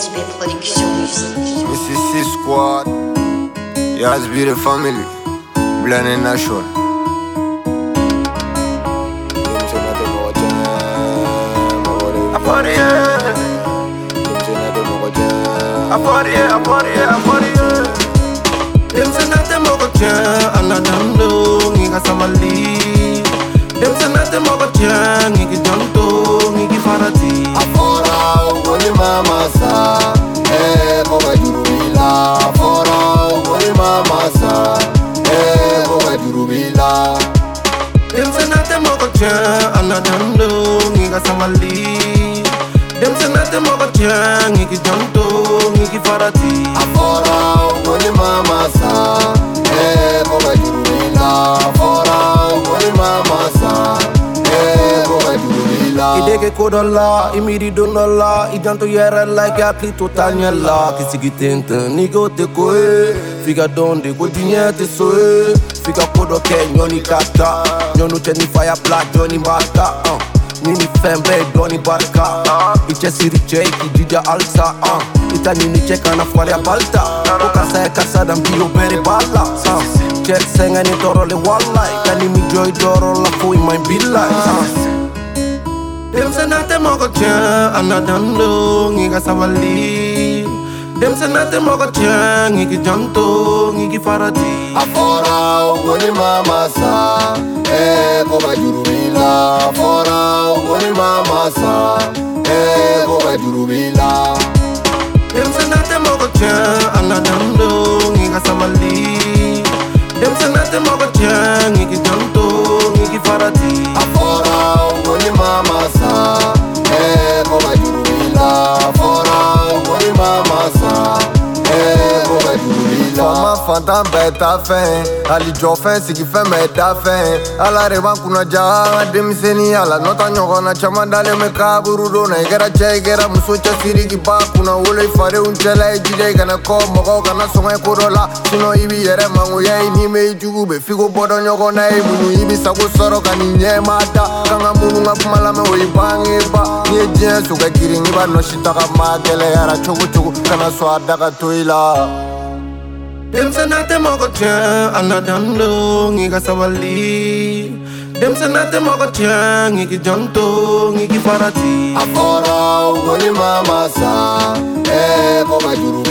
SB Production Musique. Mississippi Squad, Yas be the family, Blending Nation. I party, yeah. I party, yeah, I party, yeah, I party, yeah. Dem se nate mogo tia, ana dando, ngiga samali. Dem se nate mogo tia, ngigi normally. Them say nothing about young, nigga don't do, farati. Afora, woni mama sa, eh, boba jurila. Afora, woni mama sa, eh, boba jurila. Ide ke kodola, imiri donola, idanto yere like akli totanyela. Kisigi tenten, nigga te koe, figa donde go dinyete soe. Figa kodo ke nyoni kata, nyonu teni fire black, nyoni master, uh. Nini fembe doni barka cheki jija alsa uh. nini cheka na fwali ya balta mbiyo beri bala uh. Chek senga ni toro le walai kanimijoy dorola fuimai bilai uh. Dem se nate mogo chen, anadan dando ngi ka sawali Dem se nate mogo chen, ngi ki janto, ngi ki farati Afora, ugoni mama sa, Eko bajuru ila afora ugoli mama sa, eh boga jurubila. Dem se nate mogo tia, ana dando, ngiga sabali Dem se mogo fantan bɛɛ ta fɛn, hali jɔ fɛn sigi fɛn bɛɛ da fɛn. Ala de b'an kunna ja an ka denmisɛnninya la, n'o tɛ ɲɔgɔn na caman dalen bɛ kaburu donna. I kɛra cɛ i kɛra muso cɛsiri k'i ban kunna wolo i fadenw cɛla i jija i kana kɔ mɔgɔw kana sɔn ka ko dɔ la. Sinɔn i b'i yɛrɛ mangoya i ni bɛ i jugu bɛ f'i ko bɔ dɔ ɲɔgɔn na ye munnu i b'i sago sɔrɔ ka nin ɲɛma da. Kan ka munnu ka kuma lamɛn o y'i bangeba. N'i ye diɲɛ so kɛ girin i b'a nɔsi ta ka maa gɛlɛyara cogo cogo kana sɔn a da ka to i la. Dem se nate mogo tia, ana dando, ngiga sabali Dem se nate mogo tia, ngigi janto, ngigi farati Afora ugoli mama sa, eh boga jurubila.